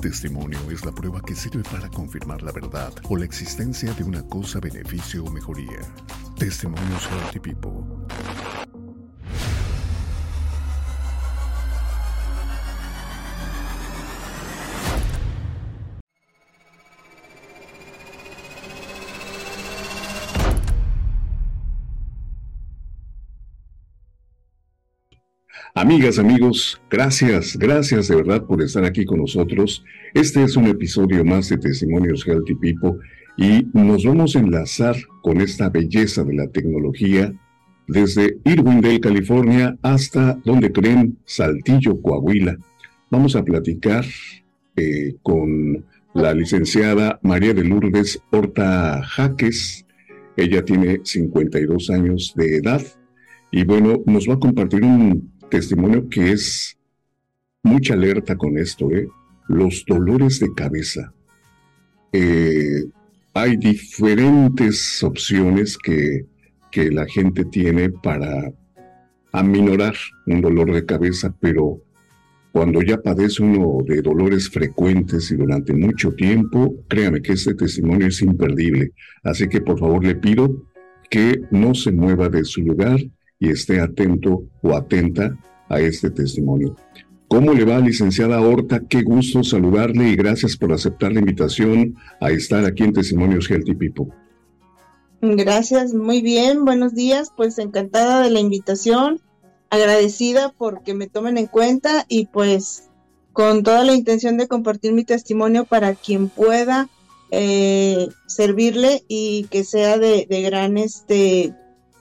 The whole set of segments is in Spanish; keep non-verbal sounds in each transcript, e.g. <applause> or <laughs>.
Testimonio es la prueba que sirve para confirmar la verdad o la existencia de una cosa, beneficio o mejoría. Testimonios Healthy Amigas, amigos, gracias, gracias de verdad por estar aquí con nosotros. Este es un episodio más de Testimonios Healthy People y nos vamos a enlazar con esta belleza de la tecnología desde Irwindale, California, hasta donde creen Saltillo, Coahuila. Vamos a platicar eh, con la licenciada María de Lourdes Horta Jaques. Ella tiene 52 años de edad y bueno, nos va a compartir un testimonio que es mucha alerta con esto, ¿eh? Los dolores de cabeza. Eh, hay diferentes opciones que, que la gente tiene para aminorar un dolor de cabeza, pero cuando ya padece uno de dolores frecuentes y durante mucho tiempo, créame que este testimonio es imperdible. Así que por favor le pido que no se mueva de su lugar y esté atento o atenta a este testimonio. ¿Cómo le va, licenciada Horta? Qué gusto saludarle y gracias por aceptar la invitación a estar aquí en Testimonios Healthy People. Gracias, muy bien, buenos días, pues encantada de la invitación, agradecida porque me tomen en cuenta y pues con toda la intención de compartir mi testimonio para quien pueda eh, servirle y que sea de, de gran este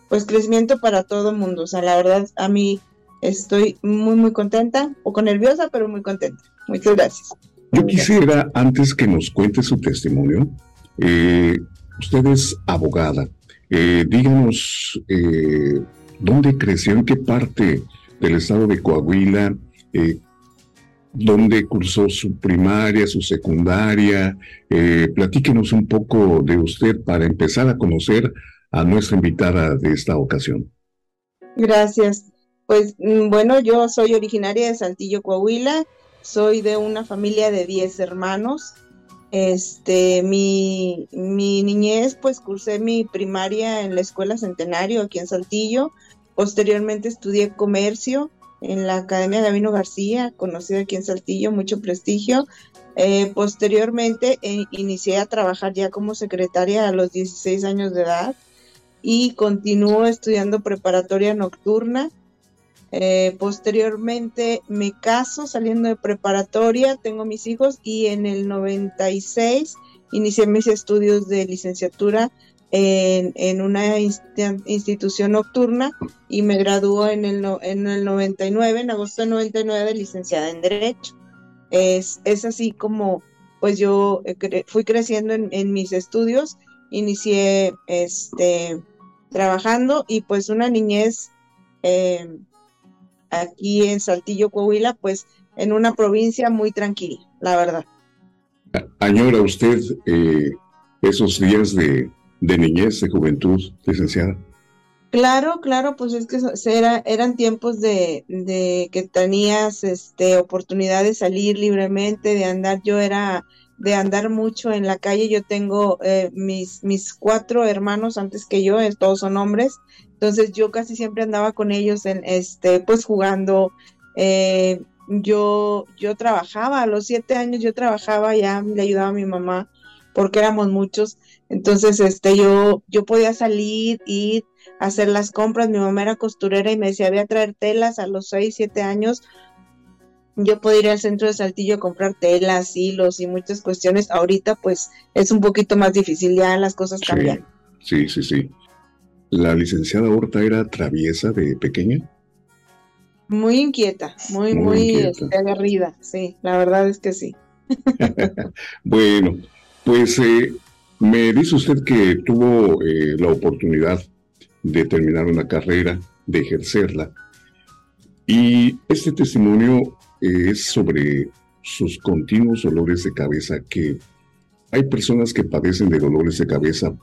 pues crecimiento para todo mundo. O sea, la verdad, a mí estoy muy, muy contenta, un poco nerviosa, pero muy contenta. Muchas gracias. Yo quisiera, antes que nos cuente su testimonio, eh, usted es abogada. Eh, díganos eh, dónde creció, en qué parte del estado de Coahuila, dónde cursó su primaria, su secundaria. platíquenos un poco de usted para empezar a conocer a nuestra invitada de esta ocasión. Gracias. Pues mm, bueno, yo soy originaria de Saltillo, Coahuila, soy de una familia de 10 hermanos. Este, mi, mi niñez, pues cursé mi primaria en la Escuela Centenario aquí en Saltillo. Posteriormente estudié comercio en la Academia Gavino García, conocida aquí en Saltillo, mucho prestigio. Eh, posteriormente eh, inicié a trabajar ya como secretaria a los 16 años de edad y continúo estudiando preparatoria nocturna. Eh, posteriormente me caso saliendo de preparatoria, tengo mis hijos y en el 96 inicié mis estudios de licenciatura en, una institución nocturna y me graduó en el, en el 99, en agosto del 99 de licenciada en Derecho. Es, es así como pues yo eh, fui creciendo en, en mis estudios inicié este, trabajando y pues una niñez eh, aquí en Saltillo, Coahuila, pues en una provincia muy tranquila, la verdad. ¿Añora usted eh, esos días de, niñez, de juventud, licenciada? Claro, claro, pues es que era, eran tiempos de, de, que tenías este, oportunidad de salir libremente, de andar. Yo era de andar mucho en la calle. Yo tengo eh, mis, mis cuatro hermanos antes que yo, todos son hombres, entonces yo casi siempre andaba con ellos en este, pues jugando. Eh, yo, yo trabajaba, a los siete años yo trabajaba, ya le ayudaba a mi mamá, porque éramos muchos. Entonces, este, yo, yo podía salir, ir, hacer las compras. Mi mamá era costurera y me decía, voy a traer telas a los seis, siete años yo podía ir al centro de Saltillo a comprar telas, hilos y muchas cuestiones. Ahorita pues es un poquito más difícil, ya las cosas cambian. Sí, sí, sí. ¿La licenciada Horta era traviesa de pequeña? Muy inquieta, muy, muy, este, agarrida, sí, la verdad es que sí. <laughs> <laughs> bueno, pues eh, me dice usted que tuvo eh, la oportunidad de terminar una carrera, de ejercerla. Y este testimonio es sobre sus continuos dolores de cabeza, que hay personas que padecen de dolores de cabeza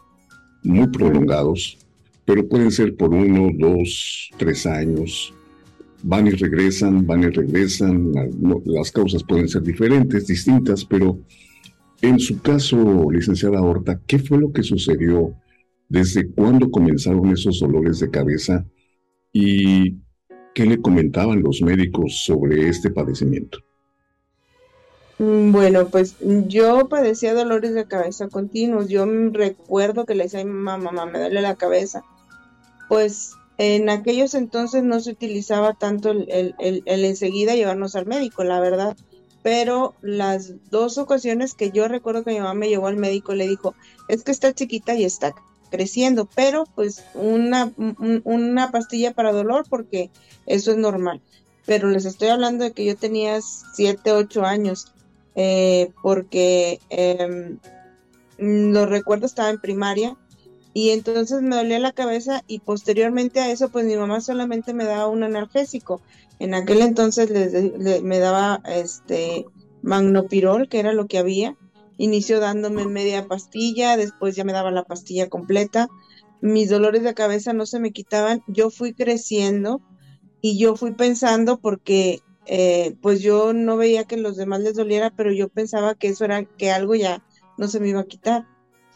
muy prolongados, pero pueden ser por uno, dos, tres años. van y regresan, van y regresan, las causas pueden ser diferentes, distintas, pero en su caso, licenciada Horta, ¿qué fue lo que sucedió? ¿Desde cuándo comenzaron esos dolores de cabeza? ¿Y qué le comentaban los médicos sobre este padecimiento? Mm, bueno, pues yo padecía dolores de cabeza continuos. Yo recuerdo que le decía a mi mamá, mamá, me duele la cabeza. Pues en aquellos entonces no se utilizaba tanto el, enseguida llevarnos al médico, la verdad. Pero las dos ocasiones que yo recuerdo que mi mamá me llevó al médico, le dijo, es que está chiquita y está creciendo, pero pues una, una pastilla para dolor porque eso es normal. Pero les estoy hablando de que yo tenía 7, 8 años eh, porque eh, lo recuerdo estaba en primaria y entonces me dolía la cabeza y posteriormente a eso pues mi mamá solamente me daba un analgésico. En aquel entonces me daba este magnopirol, que era lo que había. Inició dándome media pastilla, después ya me daba la pastilla completa. Mis dolores de cabeza no se me quitaban. Yo fui creciendo y yo fui pensando porque eh, pues yo no veía que los demás les doliera, pero yo pensaba que eso era que algo ya no se me iba a quitar.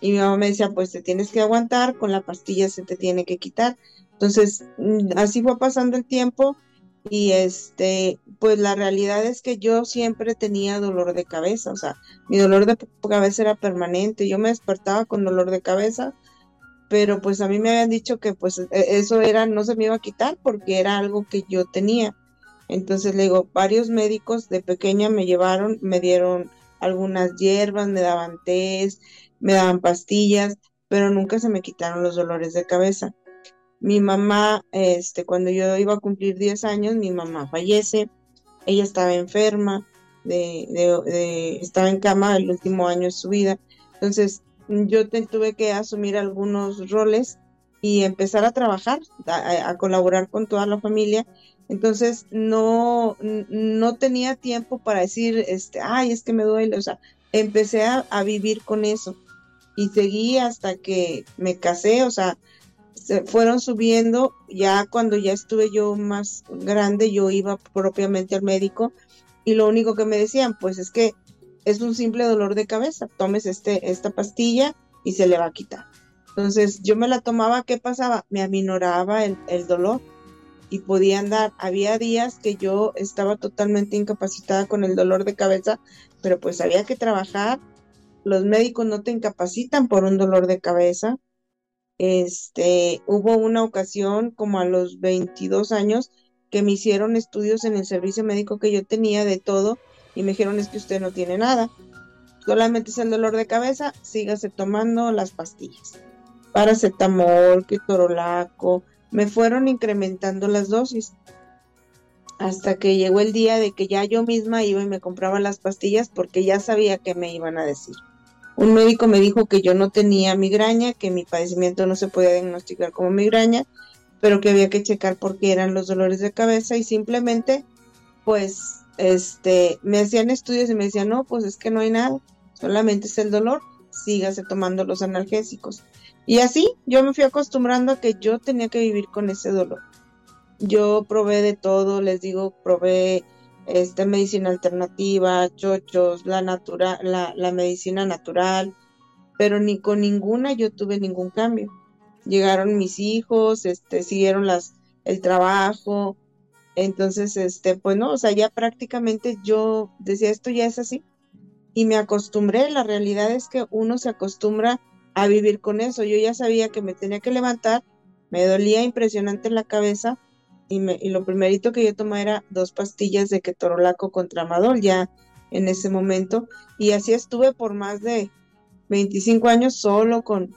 Y mi mamá me decía, pues te tienes que aguantar, con la pastilla se te tiene que quitar. Entonces, mm, así fue pasando el tiempo y este, pues la realidad es que yo siempre tenía dolor de cabeza, o sea, mi dolor de cabeza era permanente, yo me despertaba con dolor de cabeza, pero pues a mí me habían dicho que pues e, eso era, no se me iba a quitar porque era algo que yo tenía. Entonces le digo, varios médicos de pequeña me llevaron, me dieron algunas hierbas, me daban tés, me daban pastillas, pero nunca se me quitaron los dolores de cabeza. Mi mamá, este, cuando yo iba a cumplir 10 años, mi mamá fallece, ella estaba enferma, de, estaba en cama el último año de su vida. Entonces, yo tuve que asumir algunos roles y empezar a trabajar, a, a, colaborar con toda la familia entonces no, no tenía tiempo para decir, este, ay, es que me duele. O sea, empecé a, vivir con eso y seguí hasta que me casé. O sea, se fueron subiendo. Ya cuando ya estuve yo más grande, yo iba propiamente al médico y lo único que me decían, pues es que es un simple dolor de cabeza. Tomes este, esta pastilla y se le va a quitar. Entonces yo me la tomaba, ¿qué pasaba? Me aminoraba el, el dolor y podía andar. Había días que yo estaba totalmente incapacitada con el dolor de cabeza, pero pues había que trabajar. Los médicos no te incapacitan por un dolor de cabeza. Este, hubo una ocasión como a los 22 años que me hicieron estudios en el servicio médico que yo tenía de todo y me dijeron es que usted no tiene nada. Solamente es el dolor de cabeza, sígase tomando las pastillas. Paracetamol, ketorolaco, me fueron incrementando las dosis hasta que llegó el día de que ya yo misma iba y me compraba las pastillas porque ya sabía que me iban a decir. Un médico me dijo que yo no tenía migraña, que mi padecimiento no se podía diagnosticar como migraña, pero que había que checar por qué eran los dolores de cabeza y simplemente pues este me hacían estudios y me decían, "No, pues es que no hay nada, solamente es el dolor, sígase tomando los analgésicos." Y así yo me fui acostumbrando a que yo tenía que vivir con ese dolor. Yo probé de todo, les digo, probé esta medicina alternativa, chochos, la, natural, la, medicina natural, pero ni con ninguna yo tuve ningún cambio. Llegaron mis hijos, este, siguieron las, el trabajo, entonces, este, pues no, o sea, ya prácticamente yo decía, esto ya es así. Y me acostumbré, la realidad es que uno se acostumbra a vivir con eso. Yo ya sabía que me tenía que levantar, me dolía impresionante la cabeza y, lo primerito que yo tomaba era dos pastillas de ketorolaco contra amadol ya en ese momento y así estuve por más de 25 años solo con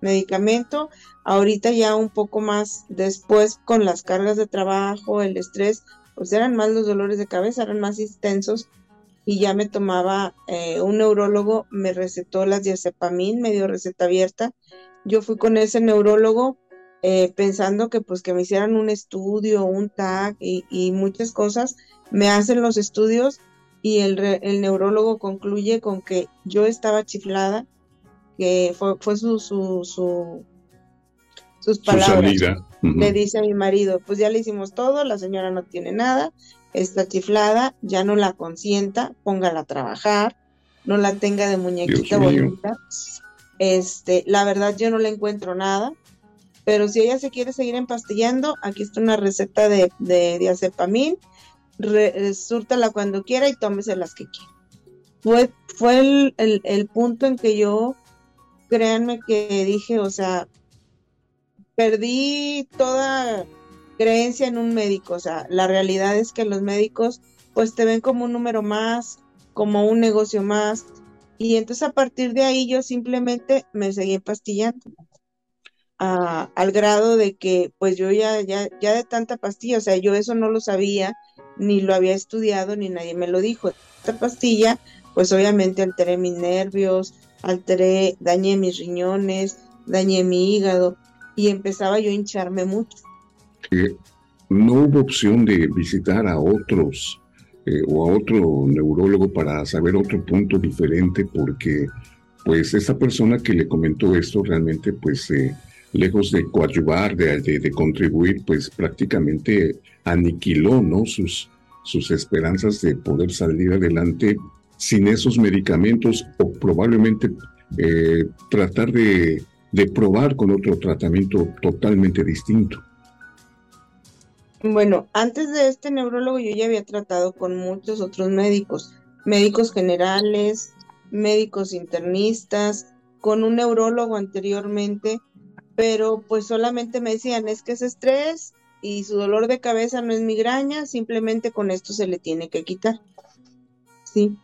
medicamento. Ahorita ya un poco más después con las cargas de trabajo, el estrés, pues eran más los dolores de cabeza, eran más intensos y ya me tomaba, eh, un neurólogo me recetó las diazepamín, me dio receta abierta. Yo fui con ese neurólogo eh, pensando que pues que me hicieran un estudio, un TAC y, muchas cosas. Me hacen los estudios y el, el, neurólogo concluye con que yo estaba chiflada, que fue, fue su, su, su, sus palabras. Le dice a mi marido, pues ya le hicimos todo, la señora no tiene nada, está chiflada, ya no la consienta, póngala a trabajar, no la tenga de muñequita bonita. Este, la verdad yo no le encuentro nada, pero si ella se quiere seguir empastillando, aquí está una receta de, de diazepamín, súrtala cuando quiera y tómese las que quiera. Fue, fue el, el punto en que yo, créanme que dije, o sea, perdí toda creencia en un médico, o sea, la realidad es que los médicos pues te ven como un número más, como un negocio más, y entonces a partir de ahí yo simplemente me seguí pastillando. Al grado de que pues yo ya, ya, ya de tanta pastilla, o sea, yo eso no lo sabía, ni lo había estudiado, ni nadie me lo dijo. Esta pastilla, pues obviamente alteré mis nervios, alteré, dañé mis riñones, dañé mi hígado y empezaba yo a hincharme mucho. no hubo opción de visitar a otros eh, o a otro neurólogo para saber otro punto diferente porque pues esa persona que le comentó esto realmente pues eh, lejos de coadyuvar, de, de, contribuir, pues prácticamente aniquiló ¿no? sus, sus esperanzas de poder salir adelante sin esos medicamentos o probablemente eh, tratar de, de probar con otro tratamiento totalmente distinto. Bueno, antes de este neurólogo yo ya había tratado con muchos otros médicos, médicos generales, médicos internistas, con un neurólogo anteriormente, pero pues solamente me decían, es que es estrés y su dolor de cabeza no es migraña, simplemente con esto se le tiene que quitar. Sí.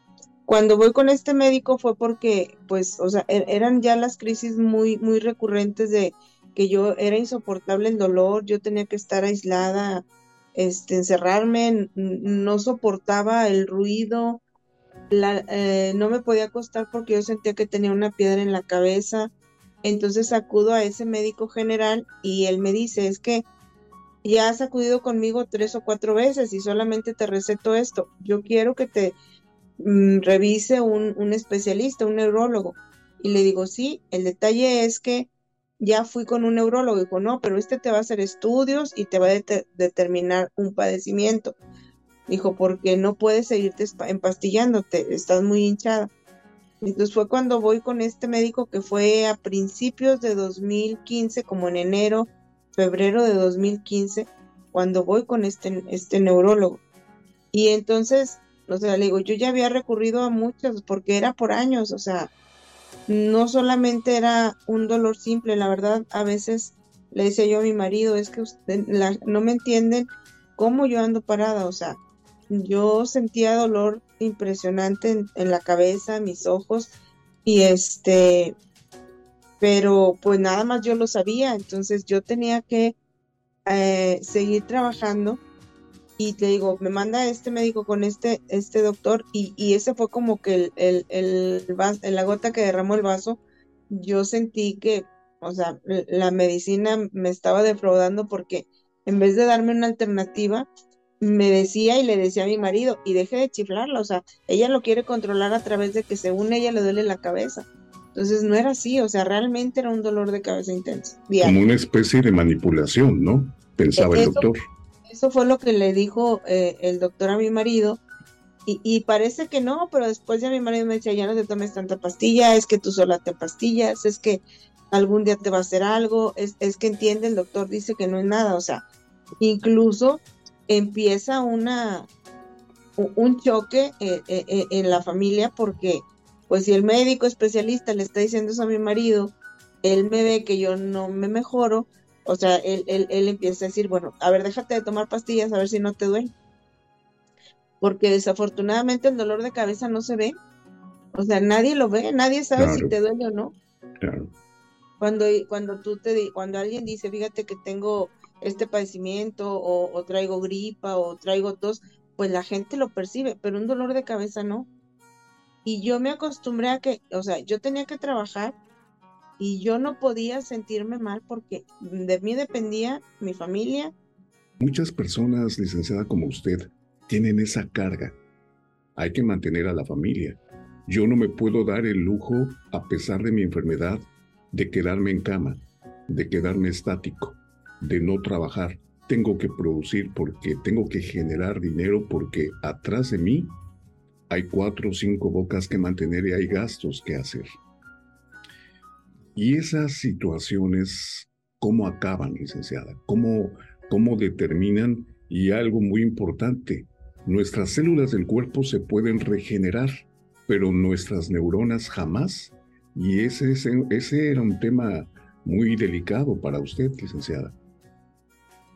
Cuando voy con este médico fue porque, pues, o sea, er-, eran ya las crisis muy, muy recurrentes de que yo era insoportable el dolor, yo tenía que estar aislada, este, encerrarme, no soportaba el ruido, eh, no me podía acostar porque yo sentía que tenía una piedra en la cabeza. Entonces acudo a ese médico general y él me dice, es que ya has acudido conmigo tres o cuatro veces y solamente te receto esto. Yo quiero que te mm, revise un, especialista, un neurólogo. Y le digo, sí, el detalle es que ya fui con un neurólogo y dijo, no, pero este te va a hacer estudios y te va a determinar un padecimiento. Dijo, porque no puedes seguirte empastillándote, estás muy hinchada. Entonces fue cuando voy con este médico que fue a principios de 2015, como en enero, febrero de 2015, cuando voy con este, este neurólogo. Y entonces, o sea, le digo, yo ya había recurrido a muchos porque era por años, o sea, no solamente era un dolor simple, la verdad, a veces le decía yo a mi marido, es que usted, no me entienden cómo yo ando parada, o sea, yo sentía dolor impresionante en, la cabeza, mis ojos, y este, pero pues nada más yo lo sabía, entonces yo tenía que eh, seguir trabajando y te digo, me manda este médico con este, este doctor y, y ese fue como que el, el, el, la gota que derramó el vaso. Yo sentí que, o sea, la medicina me estaba defraudando porque en vez de darme una alternativa, me decía y le decía a mi marido, y deje de chiflarla, o sea, ella lo quiere controlar a través de que según ella le duele la cabeza. Entonces no era así, o sea, realmente era un dolor de cabeza intenso. Como una especie de manipulación, ¿no? Pensaba el doctor. Eso fue lo que le dijo eh, el doctor a mi marido. Y, parece que no, pero después ya mi marido me decía, ya no te tomes tanta pastilla, es que tú sola te pastillas, es que algún día te va a hacer algo, es, es que entiende, el doctor dice que no es nada, o sea, incluso empieza una un choque eh, eh, en la familia porque pues si el médico especialista le está diciendo eso a mi marido, él me ve que yo no me mejoro, o sea, él, él, empieza a decir, bueno, a ver, déjate de tomar pastillas a ver si no te duele. Porque desafortunadamente el dolor de cabeza no se ve. O sea, nadie lo ve, nadie sabe si te duele o no. Claro. Cuando, cuando tú te cuando alguien dice, fíjate que tengo este padecimiento, o, traigo gripa, o traigo tos, pues la gente lo percibe, pero un dolor de cabeza no. Y yo me acostumbré a que, o sea, yo tenía que trabajar y yo no podía sentirme mal porque de mí dependía mi familia. Muchas personas, licenciada como usted, tienen esa carga. Hay que mantener a la familia. Yo no me puedo dar el lujo, a pesar de mi enfermedad, de quedarme en cama. de quedarme estático, de no trabajar. Tengo que producir porque tengo que generar dinero porque atrás de mí hay cuatro o cinco bocas que mantener y hay gastos que hacer. Y esas situaciones, ¿cómo acaban, licenciada? ¿Cómo, cómo determinan? Y algo muy importante, nuestras células del cuerpo se pueden regenerar, pero nuestras neuronas jamás. Y ese, ese, ese era un tema muy delicado para usted, licenciada.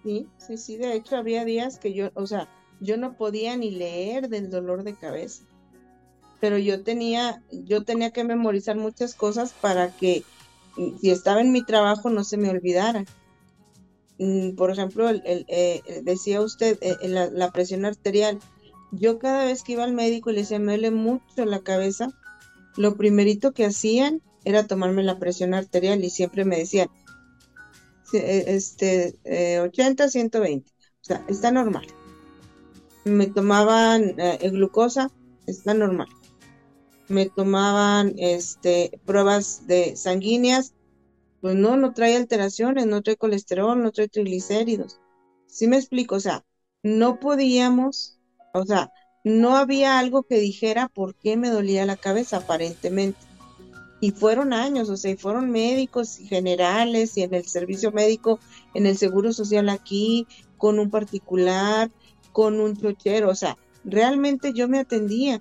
Sí, sí, sí, de hecho había días que yo, o sea, yo no podía ni leer del dolor de cabeza, pero yo tenía, yo tenía que memorizar muchas cosas para que mm, si estaba en mi trabajo no se me olvidara. Mm, por ejemplo, el, eh, decía usted, eh, la, la, presión arterial. Yo cada vez que iba al médico y le decía, me duele mucho la cabeza, lo primerito que hacían era tomarme la presión arterial y siempre me decían, eh, este, 80, 120, o sea, está normal. Me tomaban eh, glucosa, está normal. Me tomaban este, pruebas de sanguíneas, pues no, no trae alteraciones, no trae colesterol, no trae triglicéridos. ¿Sí me explico? O sea, no podíamos, o sea, no había algo que dijera por qué me dolía la cabeza aparentemente. Y fueron años, o sea, y fueron médicos generales y en el servicio médico, en el seguro social aquí, con un particular, con un chochero, o sea, realmente yo me atendía,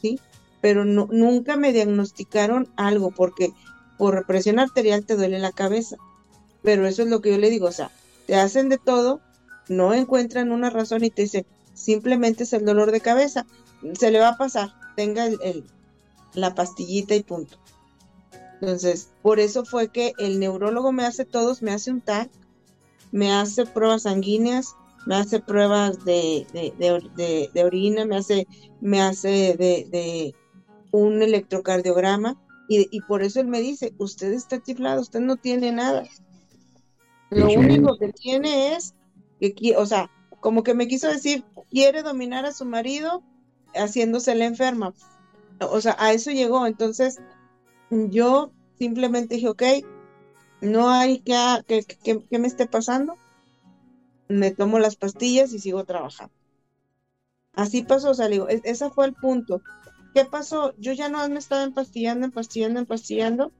¿sí? Pero no, nunca me diagnosticaron algo porque por presión arterial te duele la cabeza. Pero eso es lo que yo le digo, o sea, te hacen de todo, no encuentran una razón y te dicen, simplemente es el dolor de cabeza, se le va a pasar, tenga el, la pastillita y punto. Entonces, por eso fue que el neurólogo me hace todos, me hace un TAC, me hace pruebas sanguíneas, me hace pruebas de, de, orina, me hace, me hace de, un electrocardiograma y, y, por eso él me dice, usted está chiflado, usted no tiene nada. Lo único que tiene es que, o sea, como que me quiso decir, quiere dominar a su marido haciéndose la enferma. O sea, a eso llegó. Entonces, yo simplemente dije, ok, no hay que, que, me esté pasando, me tomo las pastillas y sigo trabajando. Así pasó, o sea, digo, e, ese fue el punto. ¿Qué pasó? Yo ya no me estaba empastillando, empastillando, empastillando,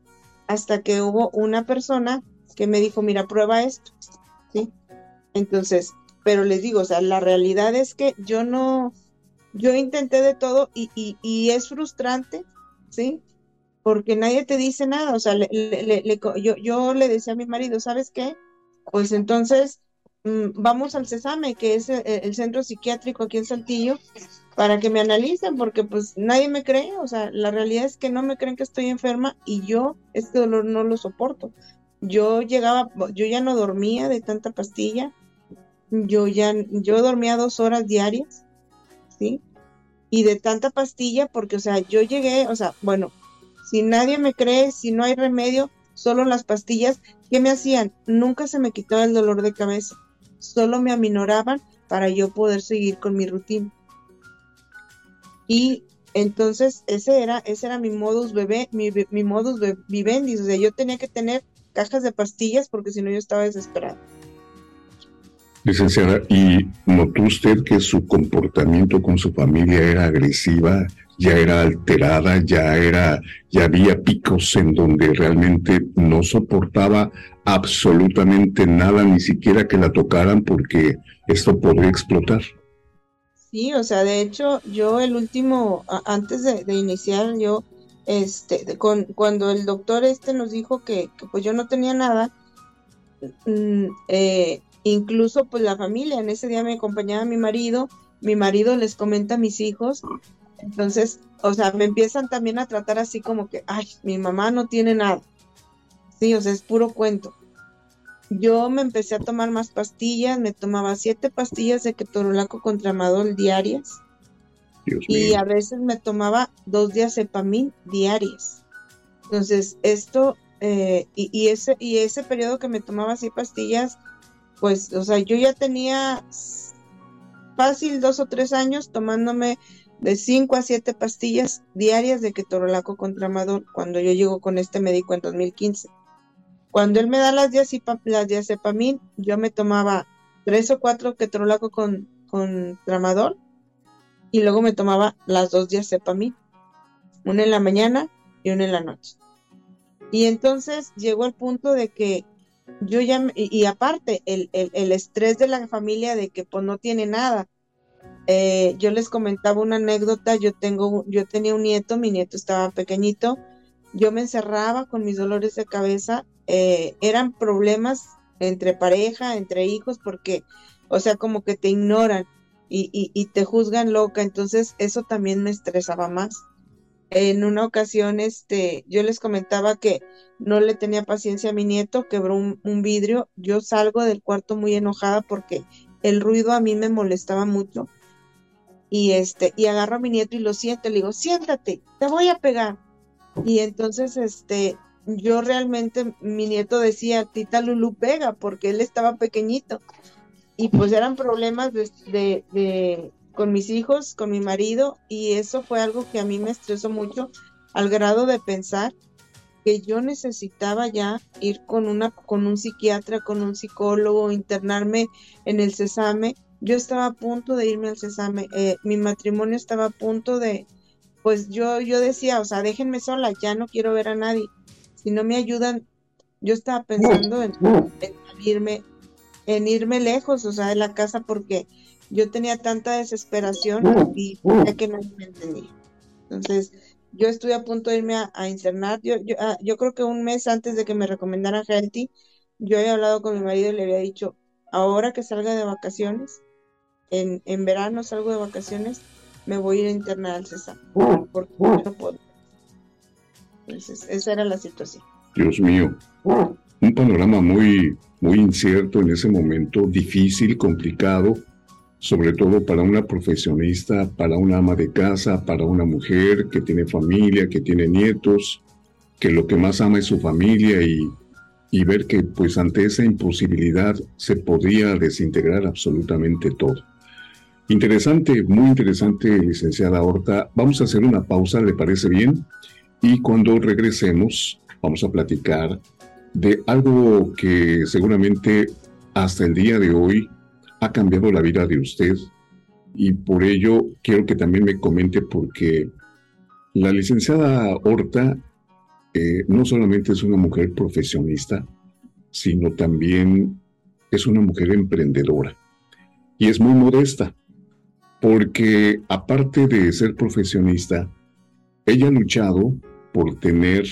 hasta que hubo una persona que me dijo, mira, prueba esto, ¿sí? Entonces, pero les digo, o sea, la realidad es que yo no, yo intenté de todo y, y, y es frustrante, ¿sí? Porque nadie te dice nada. O sea, le, yo, yo, le decía a mi marido, ¿sabes qué? Pues entonces mm, vamos al CESAME, que es el, el, centro psiquiátrico aquí en Saltillo, para que me analicen, porque pues nadie me cree. O sea, la realidad es que no me creen que estoy enferma y yo este dolor no lo soporto. Yo llegaba, yo ya no dormía de tanta pastilla. Yo ya, yo dormía dos horas diarias, ¿sí? Y de tanta pastilla, porque, o sea, yo llegué, o sea, bueno, si nadie me cree, si no hay remedio, solo las pastillas, ¿qué me hacían? Nunca se me quitaba el dolor de cabeza, solo me aminoraban para yo poder seguir con mi rutina. Y entonces ese era, ese era mi modus bebé, mi, mi modus vivendi, o sea, yo tenía que tener cajas de pastillas porque si no yo estaba desesperada. Licenciada, ¿y notó usted que su comportamiento con su familia era agresiva, ya era alterada, ya era, ya había picos en donde realmente no soportaba absolutamente nada, ni siquiera que la tocaran porque esto podría explotar? Sí, o sea, de hecho, yo el último, antes de, iniciar, yo, este, con, cuando el doctor este nos dijo que, pues yo no tenía nada, mm, eh, Incluso pues la familia, en ese día me acompañaba mi marido, mi marido les comenta a mis hijos, entonces, o sea, me empiezan también a tratar así como que, ay, mi mamá no tiene nada. Sí, o sea, es puro cuento. Yo me empecé a tomar más pastillas, me tomaba siete pastillas de ketorolaco contra amadol diarias. y a veces me tomaba dos días diazepamín diarias. Entonces, esto, eh, y, y, ese, y ese periodo que me tomaba así pastillas, pues, o sea, yo ya tenía fácil dos o tres años tomándome de cinco a siete pastillas diarias de ketorolaco contra amador cuando yo llego con este médico en 2015. Cuando él me da las, las diazepamín, yo me tomaba tres o cuatro ketorolaco con, con tramador y luego me tomaba las dos diazepamín, una en la mañana y una en la noche. Y entonces llegó al punto de que yo ya, y, aparte, el, el, estrés de la familia de que pues no tiene nada. Eh, yo les comentaba una anécdota, yo tengo, yo tenía un nieto, mi nieto estaba pequeñito, yo me encerraba con mis dolores de cabeza, eh, eran problemas entre pareja, entre hijos, porque, o sea, como que te ignoran y, y, te juzgan loca, entonces eso también me estresaba más en una ocasión, este, yo les comentaba que no le tenía paciencia a mi nieto, quebró un, vidrio, yo salgo del cuarto muy enojada porque el ruido a mí me molestaba mucho. Y este, y agarro a mi nieto y lo siento, le digo, siéntate, te voy a pegar. Y entonces, este, yo realmente, mi nieto decía, Tita Lulu pega, porque él estaba pequeñito. Y pues eran problemas de, con mis hijos, con mi marido, y eso fue algo que a mí me estresó mucho al grado de pensar que yo necesitaba ya ir con una con un psiquiatra, con un psicólogo, internarme en el Cesame. Yo estaba a punto de irme al Cesame, eh, mi matrimonio estaba a punto de, pues yo yo decía, o sea, déjenme sola, ya no quiero ver a nadie. Si no me ayudan, yo estaba pensando en, en irme en irme lejos, o sea, de la casa porque yo tenía tanta desesperación y que no me entendía. Entonces, yo estuve a punto de irme a, internar. Yo, ah, yo, creo que un mes antes de que me recomendaran Healthy, yo había hablado con mi marido y le había dicho, ahora que salga de vacaciones, en, en verano salgo de vacaciones, me voy a ir a internar al César, porque no puedo. Entonces, esa era la situación. Dios mío, un panorama muy, muy incierto en ese momento, difícil, complicado sobre todo para una profesionista, para una ama de casa, para una mujer que tiene familia, que tiene nietos, que lo que más ama es su familia y, y ver que pues ante esa imposibilidad se podría desintegrar absolutamente todo. Interesante, muy interesante, licenciada Horta. Vamos a hacer una pausa, ¿le parece bien? Y cuando regresemos, vamos a platicar de algo que seguramente hasta el día de hoy ha cambiado la vida de usted y por ello quiero que también me comente porque la licenciada Horta eh, no solamente es una mujer profesionista, sino también es una mujer emprendedora y es muy modesta porque aparte de ser profesionista, ella ha luchado por tener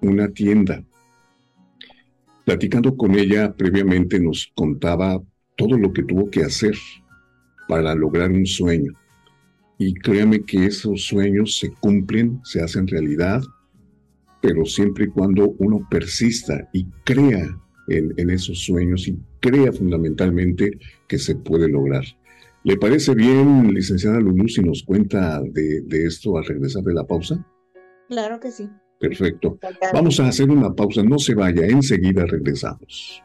una tienda. Platicando con ella previamente nos contaba todo lo que tuvo que hacer para lograr un sueño. Y créame que esos sueños se cumplen, se hacen realidad, pero siempre y cuando uno persista y crea en, esos sueños y crea fundamentalmente que se puede lograr. ¿Le parece bien, licenciada Lulú, si nos cuenta de, de esto al regresar de la pausa? Claro que sí. Perfecto. Vamos a hacer una pausa, no se vaya, enseguida regresamos.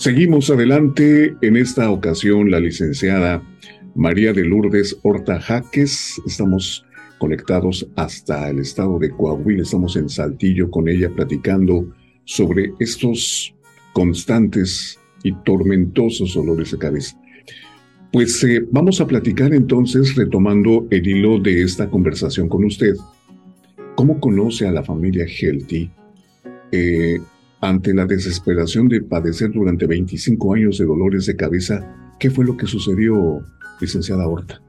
Seguimos adelante. En esta ocasión, la licenciada María de Lourdes Horta Jaques. Estamos conectados hasta el estado de Coahuila. Estamos en Saltillo con ella platicando sobre estos constantes y tormentosos olores de cabeza. Pues eh, vamos a platicar entonces, retomando el hilo de esta conversación con usted. ¿Cómo conoce a la familia Healthy? Eh, ante la desesperación de padecer durante 25 años de dolores de cabeza, ¿qué fue lo que sucedió, licenciada Horta?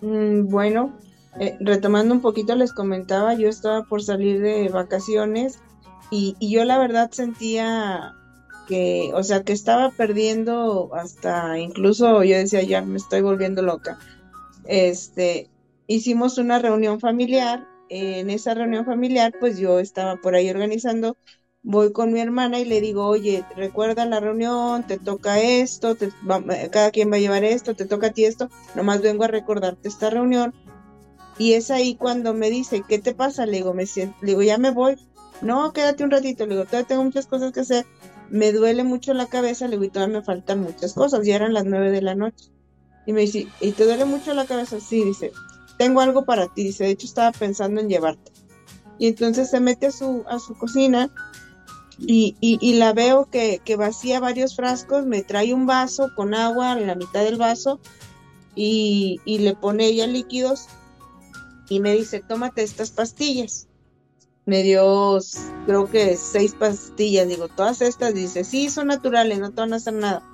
Mm, bueno, eh, retomando un poquito, les comentaba, yo estaba por salir de vacaciones y, yo la verdad sentía que, o sea, que estaba perdiendo hasta, incluso yo decía, ya me estoy volviendo loca. Este, hicimos una reunión familiar, en esa reunión familiar, pues yo estaba por ahí organizando voy con mi hermana y le digo, oye, recuerda la reunión, te toca esto, cada quien va a llevar esto, te toca a ti esto, nomás vengo a recordarte esta reunión. Y es ahí cuando me dice, ¿qué te pasa? Le digo, me siento, le digo, ya me voy. No, quédate un ratito, le digo, todavía tengo muchas cosas que hacer, me duele mucho la cabeza, le digo, y todavía me faltan muchas cosas, ya eran las nueve de la noche. Y me dice, ¿y te duele mucho la cabeza? Sí, dice, tengo algo para ti, dice, de hecho estaba pensando en llevarte. Y entonces se mete a su, a su cocina y, la veo que, vacía varios frascos, me trae un vaso con agua en la mitad del vaso y, le pone ella líquidos y me dice, tómate estas pastillas. Me dio, creo que seis pastillas, digo, todas estas, dice, sí, son naturales, no te van a hacer nada.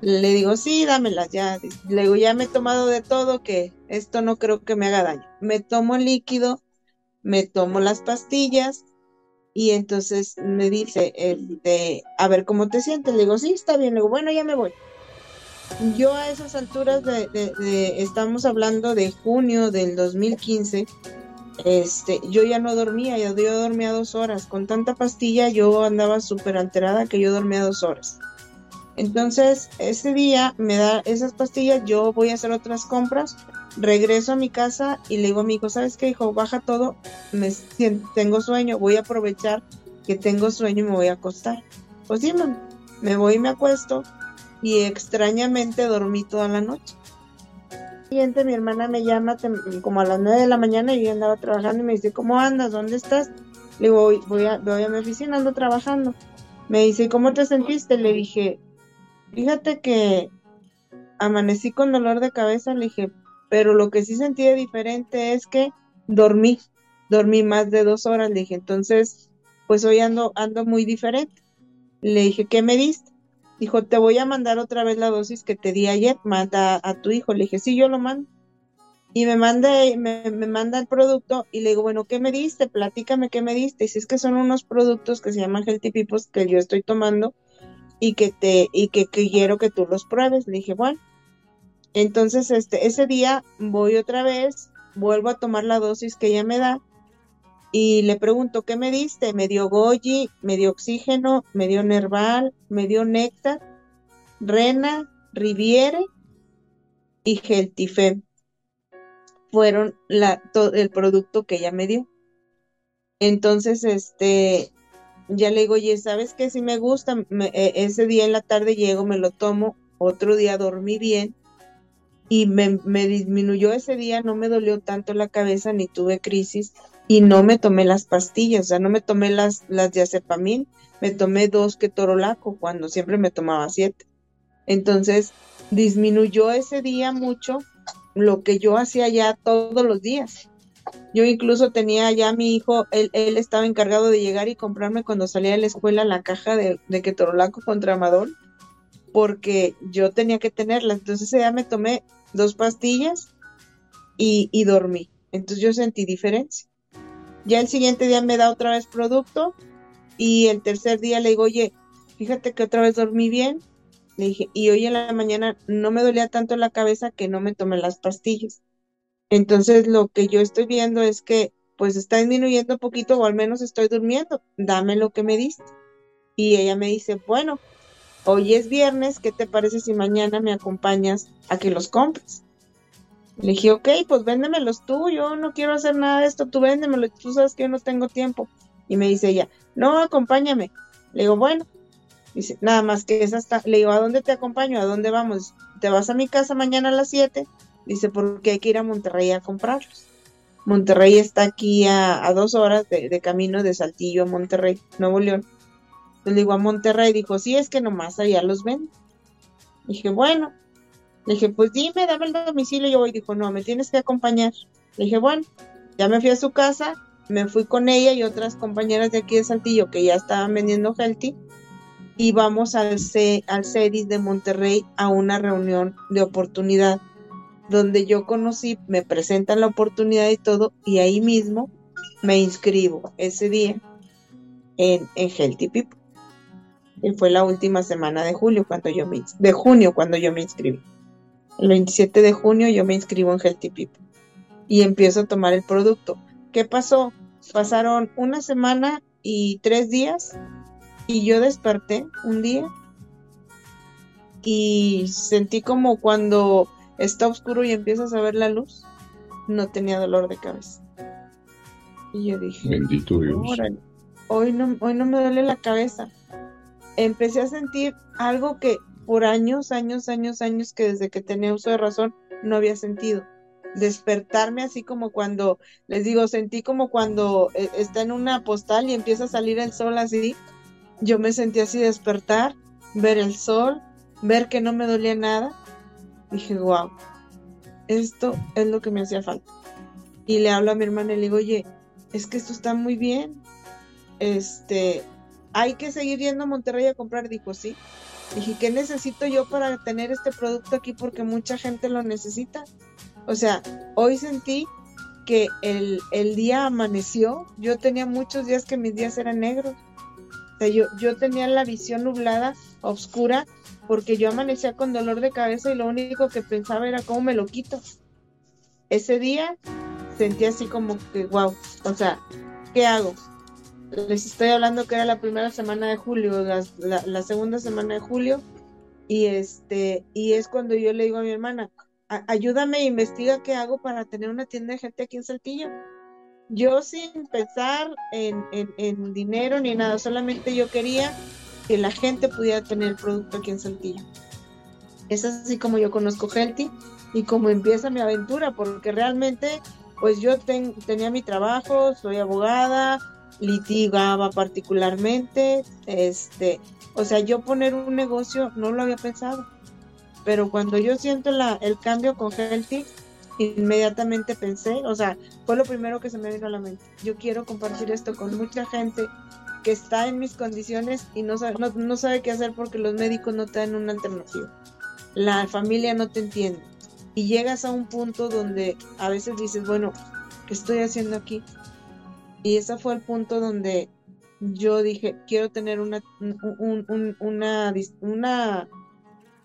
Le digo, sí, dámelas ya. Le ya me he tomado de todo, que esto no creo que me haga daño. Me tomo líquido, me tomo las pastillas y entonces me dice, este, a ver cómo te sientes. Le digo, sí, está bien. Le digo, bueno, ya me voy. Yo a esas alturas de, estamos hablando de junio del 2015, este, yo ya no dormía, yo, yo dormía dos horas. Con tanta pastilla yo andaba súper alterada que yo dormía dos horas. Entonces, ese día me da esas pastillas, yo voy a hacer otras compras regreso a mi casa y le digo a mi hijo, ¿sabes qué, hijo? Baja todo, me tengo sueño, voy a aprovechar que tengo sueño y me voy a acostar. Pues sí, me voy y me acuesto y extrañamente dormí toda la noche. Siguiente, mi hermana me llama como a las 9 de la mañana y yo andaba trabajando y me dice, ¿cómo andas? ¿Dónde estás? Le digo, voy, voy, a, voy a mi oficina, ando trabajando. Me dice, ¿cómo te sentiste? Le dije, fíjate que amanecí con dolor de cabeza. Le dije, pero lo que sí sentí diferente es que dormí, dormí más de dos horas, le dije, entonces, pues hoy ando, ando muy diferente. Le dije, ¿qué me diste? Dijo, te voy a mandar otra vez la dosis que te di ayer, manda a tu hijo. Le dije, sí, yo lo mando. Y me manda, me, me manda el producto y le digo, bueno, ¿qué me diste? Platícame qué me diste. Y si es que son unos productos que se llaman Healthy Pipos que yo estoy tomando y que te, y que quiero que tú los pruebes. Le dije, bueno, entonces, este, ese día voy otra vez, vuelvo a tomar la dosis que ella me da y le pregunto, ¿qué me diste? Me dio Goji, me dio oxígeno, me dio Nerval, me dio Néctar, Rena, Riviere y Geltifem. Fueron la, el producto que ella me dio. Entonces, este, ya le digo, oye, ¿sabes qué? Si me gusta, e, ese día en la tarde llego, me lo tomo, otro día dormí bien y me, disminuyó ese día, no me dolió tanto la cabeza ni tuve crisis y no me tomé las pastillas, o sea, no me tomé las, las diazepamín, me tomé dos que torolaco cuando siempre me tomaba siete. Entonces, disminuyó ese día mucho lo que yo hacía ya todos los días. Yo incluso tenía ya mi hijo, él, él estaba encargado de llegar y comprarme cuando salía de la escuela la caja de, de ketorolaco contra Amador porque yo tenía que tenerla. Entonces ya me tomé dos pastillas y, dormí. Entonces yo sentí diferencia. Ya el siguiente día me da otra vez producto y el tercer día le digo, oye, fíjate que otra vez dormí bien. Le dije, y hoy en la mañana no me dolía tanto la cabeza que no me tomé las pastillas. Entonces lo que yo estoy viendo es que pues está disminuyendo un poquito o al menos estoy durmiendo. Dame lo que me diste. Y ella me dice, bueno, hoy es viernes, ¿qué te parece si mañana me acompañas a que los compres? Le dije, ok, pues véndemelos tú, yo no quiero hacer nada de esto, tú véndemelos, tú sabes que yo no tengo tiempo. Y me dice ella, no, acompáñame. Le digo, bueno, dice, nada más que es hasta, le digo, ¿a dónde te acompaño? ¿A dónde vamos? ¿Te vas a mi casa mañana a las 7? Dice, porque hay que ir a Monterrey a comprarlos. Monterrey está aquí a, dos horas de, de camino de Saltillo a Monterrey, Nuevo León le digo a Monterrey, dijo, sí, es que nomás allá los ven. Dije, bueno. Le dije, pues dime, dame el domicilio. Y yo voy, dijo, no, me tienes que acompañar. Le dije, bueno, ya me fui a su casa, me fui con ella y otras compañeras de aquí de Saltillo que ya estaban vendiendo Healthy y vamos al, C, al de Monterrey a una reunión de oportunidad donde yo conocí, me presentan la oportunidad y todo y ahí mismo me inscribo ese día en, en Healthy People. Y fue la última semana de julio cuando yo me de junio cuando yo me inscribí. El 27 de junio yo me inscribo en Healthy People y empiezo a tomar el producto. ¿Qué pasó? Pasaron una semana y tres días y yo desperté un día y sentí como cuando está oscuro y empiezas a ver la luz, no tenía dolor de cabeza. Y yo dije, bendito Dios. Hoy no, hoy no me duele la cabeza. Empecé a sentir algo que por años, años, años, años que desde que tenía uso de razón no había sentido despertarme así como cuando, les digo, sentí como cuando eh, está en una postal y empieza a salir el sol así. Yo me sentí así despertar, ver el sol, ver que no me dolía nada. Dije, wow, esto es lo que me hacía falta. Y le hablo a mi hermana y le digo, oye, es que esto está muy bien. Este, hay que seguir yendo a Monterrey a comprar. Dijo, sí. Dije, ¿qué necesito yo para tener este producto aquí? Porque mucha gente lo necesita. O sea, hoy sentí que el, día amaneció. Yo tenía muchos días que mis días eran negros. O sea, yo, yo tenía la visión nublada, oscura, porque yo amanecía con dolor de cabeza y lo único que pensaba era cómo me lo quito. Ese día sentí así como que, wow, o sea, ¿qué hago? Les estoy hablando que era la primera semana de julio, la, segunda semana de julio, y este, y es cuando yo le digo a mi hermana, ayúdame, investiga qué hago para tener una tienda de gente aquí en Saltillo. Yo sin pensar en, en, dinero ni nada, solamente yo quería que la gente pudiera tener el producto aquí en Saltillo. Es así como yo conozco Healthy y como empieza mi aventura, porque realmente pues yo tenía mi trabajo, soy abogada, litigaba particularmente, este, o sea, yo poner un negocio no lo había pensado pero cuando yo siento la, el cambio con Healthy, inmediatamente pensé, o sea, fue lo primero que se me vino a la mente. Yo quiero compartir esto con mucha gente que está en mis condiciones y no sabe, no, sabe qué hacer porque los médicos no te dan una alternativa. La familia no te entiende. Y llegas a un punto donde a veces dices, bueno, ¿qué estoy haciendo aquí? Y ese fue el punto donde yo dije, quiero tener una, una, una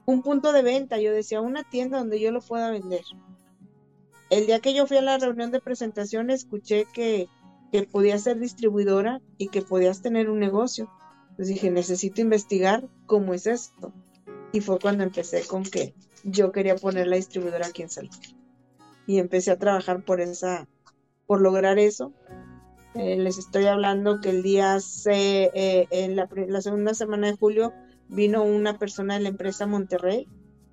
un punto de venta, yo decía, una tienda donde yo lo pueda vender. El día que yo fui a la reunión de presentación, escuché que, que podías ser distribuidora y que podías tener un negocio. Entonces dije, necesito investigar cómo es esto. Y fue cuando empecé con que yo quería poner la distribuidora aquí en Saltillo. Y empecé a trabajar por esa, por lograr eso. Eh, les estoy hablando que el día C, eh, en la, segunda semana de julio, vino una persona de la empresa Monterrey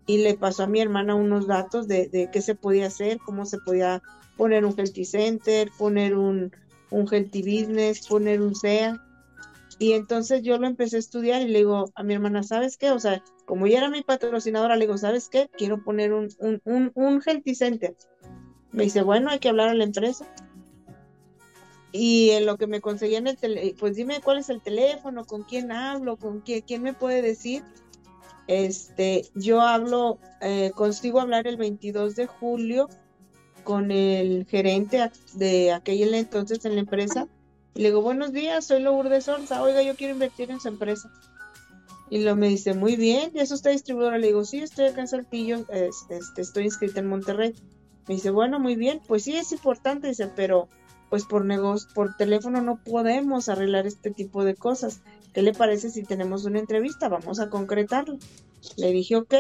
y le pasó a mi hermana unos datos de, qué se podía hacer, cómo se podía poner un healthy center, poner un, un healthy business, poner un SEA. Y entonces yo lo empecé a estudiar y le digo a mi hermana, ¿sabes qué? O sea, como ella era mi patrocinadora, le digo, ¿sabes qué? Quiero poner un, un, un, un healthy center. Me dice, bueno, hay que hablar a la empresa y en lo que me conseguía en el teléfono, pues dime cuál es el teléfono, con quién hablo, con quién, quién me puede decir. Este, yo hablo, eh, consigo hablar el 22 de julio con el gerente de aquel entonces en la empresa. Y le digo, buenos días, soy Lourdes Orza, oiga, yo quiero invertir en su empresa. Y lo me dice, muy bien, ¿y eso está distribuidora? Le digo, sí, estoy acá en Saltillo, este, estoy inscrita en Monterrey. Me dice, bueno, muy bien, pues sí es importante, dice, pero pues por negocio, por teléfono no podemos arreglar este tipo de cosas. ¿Qué le parece si tenemos una entrevista? Vamos a concretarlo. Le dije, ok.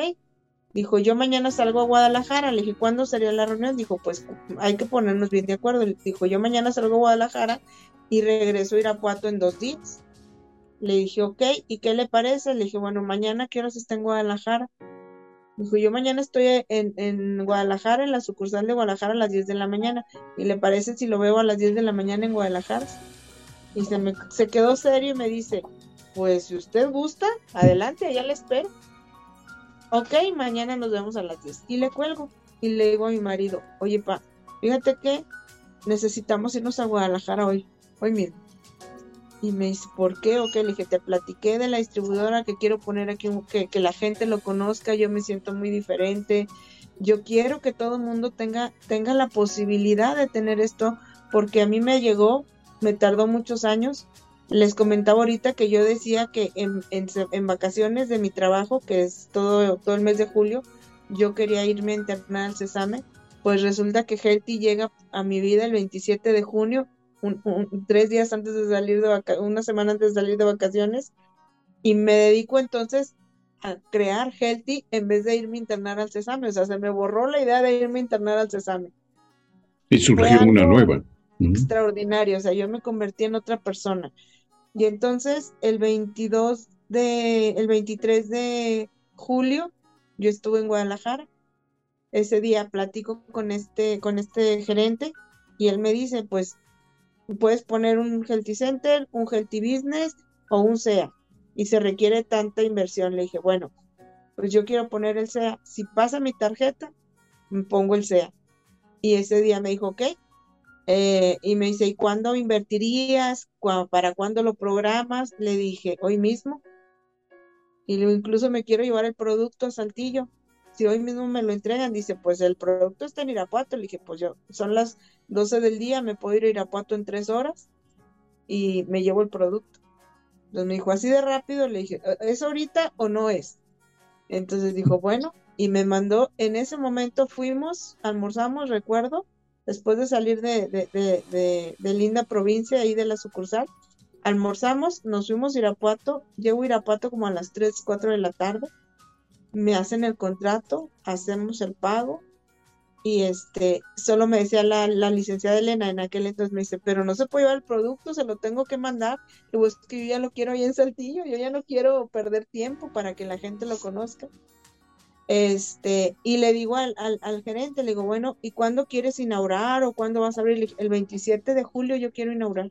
Dijo, yo mañana salgo a Guadalajara. Le dije, ¿cuándo sería la reunión? Dijo, pues hay que ponernos bien de acuerdo. Dijo, yo mañana salgo a Guadalajara y regreso a Irapuato en dos días. Le dije, ok, ¿y qué le parece? Le dije, bueno, mañana quiero si está en Guadalajara. Dijo, yo mañana estoy en, Guadalajara, en la sucursal de Guadalajara a las 10 de la mañana. ¿Y le parece si lo veo a las 10 de la mañana en Guadalajara? Y se, me, se quedó serio y me dice, pues si usted gusta, adelante, allá le espero. Ok, mañana nos vemos a las 10. Y le cuelgo. Y le digo a mi marido, oye, pa, fíjate que necesitamos irnos a Guadalajara hoy, hoy mismo. Y me dice, ¿por qué? Ok, le dije, te platiqué de la distribuidora que quiero poner aquí, que, que la gente lo conozca, yo me siento muy diferente. Yo quiero que todo el mundo tenga, tenga la posibilidad de tener esto, porque a mí me llegó, me tardó muchos años. Les comentaba ahorita que yo decía que en, en, vacaciones de mi trabajo, que es todo, todo el mes de julio, yo quería irme a internar al Cesame. Pues resulta que Healthy llega a mi vida el 27 de junio tres días antes de salir de vacaciones, una semana antes de salir de vacaciones, y me dedico entonces a crear Healthy en vez de irme a internar al Cesame. O sea, se me borró la idea de irme a internar al Cesame. Y surgió una nueva. Extraordinario, o sea, yo me convertí en otra persona. Y entonces el 22 de, el 23 de julio, yo estuve en Guadalajara. Ese día platico con este, con este gerente y él me dice, pues puedes poner un Healthy Center, un Healthy Business o un SEA y se requiere tanta inversión. Le dije, bueno, pues yo quiero poner el SEA. Si pasa mi tarjeta, me pongo el SEA. Y ese día me dijo, ok. Eh, y me dice, ¿y cuándo invertirías? ¿Para cuándo lo programas? Le dije, hoy mismo. Y incluso me quiero llevar el producto a Saltillo si hoy mismo me lo entregan, dice, pues el producto está en Irapuato. Le dije, pues yo, son las 12 del día, me puedo ir a Irapuato en tres horas y me llevo el producto. Entonces me dijo, así de rápido, le dije, ¿E-, ¿es ahorita o no es? Entonces dijo, bueno, y me mandó, en ese momento fuimos, almorzamos, recuerdo, después de salir de, de, de linda provincia ahí de la sucursal, almorzamos, nos fuimos a Irapuato, llego a Irapuato como a las 3, 4 de la tarde, me hacen el contrato, hacemos el pago y este, solo me decía la, licenciada Elena en aquel entonces, me dice, pero no se puede llevar el producto, se lo tengo que mandar. Y pues que yo ya lo quiero ahí en Saltillo, yo ya no quiero perder tiempo para que la gente lo conozca. Este, y le digo al, al, gerente, le digo, bueno, ¿y cuándo quieres inaugurar o cuándo vas a abrir? El 27 de julio yo quiero inaugurar.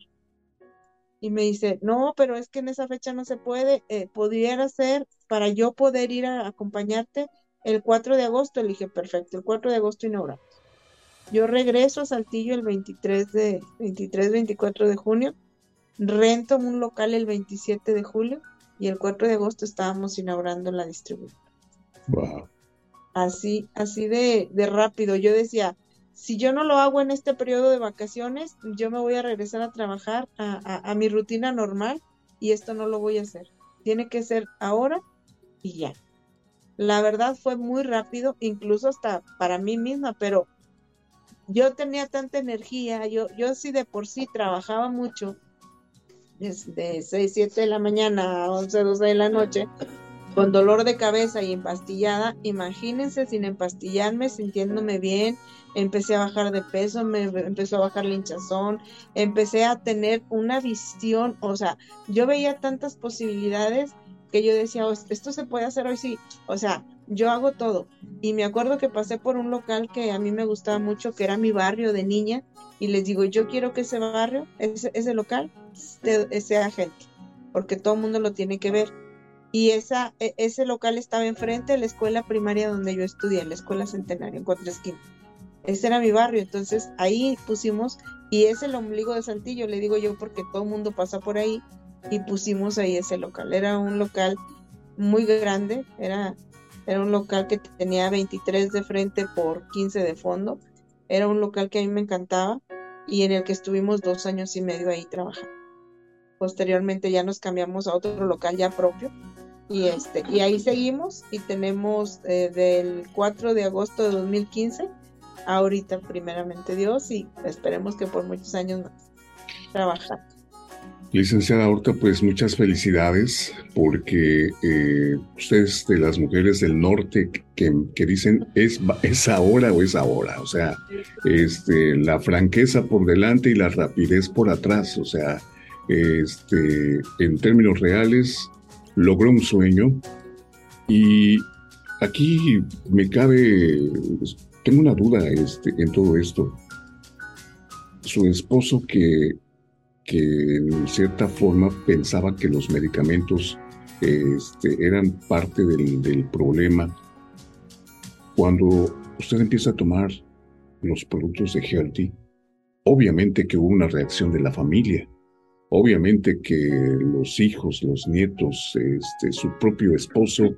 Y me dice, no, pero es que en esa fecha no se puede, eh, pudiera ser para yo poder ir a acompañarte el 4 de agosto. Le dije, perfecto, el 4 de agosto inauguramos. Yo regreso a Saltillo el 23 de 23, 24 de junio, rento un local el 27 de julio y el 4 de agosto estábamos inaugurando la distribución. Wow. Así, así de, de rápido. Yo decía, si yo no lo hago en este periodo de vacaciones, yo me voy a regresar a trabajar a, mi rutina normal y esto no lo voy a hacer. Tiene que ser ahora y ya. La verdad fue muy rápido, incluso hasta para mí misma, pero yo tenía tanta energía, yo, yo sí de por sí trabajaba mucho, desde 6, 7 de la mañana a 11, 12 de la noche, con dolor de cabeza y empastillada, imagínense sin empastillarme, sintiéndome bien, empecé a bajar de peso, me empezó a bajar la hinchazón, empecé a tener una visión, o sea, yo veía tantas posibilidades que yo decía, oh, esto se puede hacer hoy sí, o sea, yo hago todo. Y me acuerdo que pasé por un local que a mí me gustaba mucho, que era mi barrio de niña, y les digo, yo quiero que ese barrio, ese, ese local, sea gente, porque todo mundo lo tiene que ver y esa, e, ese local estaba enfrente de la escuela primaria donde yo estudié, la escuela centenaria, en Cuatro Esquinas. Ese era mi barrio, entonces ahí pusimos, y es el ombligo de Saltillo, le digo yo, porque todo el mundo pasa por ahí, y pusimos ahí ese local. Era un local muy grande, era, era un local que tenía 23 de frente por 15 de fondo, era un local que a mí me encantaba y en el que estuvimos dos años y medio ahí trabajando. Posteriormente ya nos cambiamos a otro local ya propio y este y ahí seguimos y tenemos eh, del 4 de agosto de 2015 ahorita primeramente Dios y esperemos que por muchos años más trabajar. Licenciada Horta, pues muchas felicidades porque eh, ustedes de las mujeres del norte que, que, dicen es, es ahora o es ahora, o sea, este, la franqueza por delante y la rapidez por atrás, o sea, este, en términos reales, logró un sueño. Y aquí me cabe, tengo una duda este, en todo esto. Su esposo que, que en cierta forma pensaba que los medicamentos este, eran parte del, problema, cuando usted empieza a tomar los productos de Healthy, obviamente que hubo una reacción de la familia, obviamente que los hijos, los nietos, este, su propio esposo,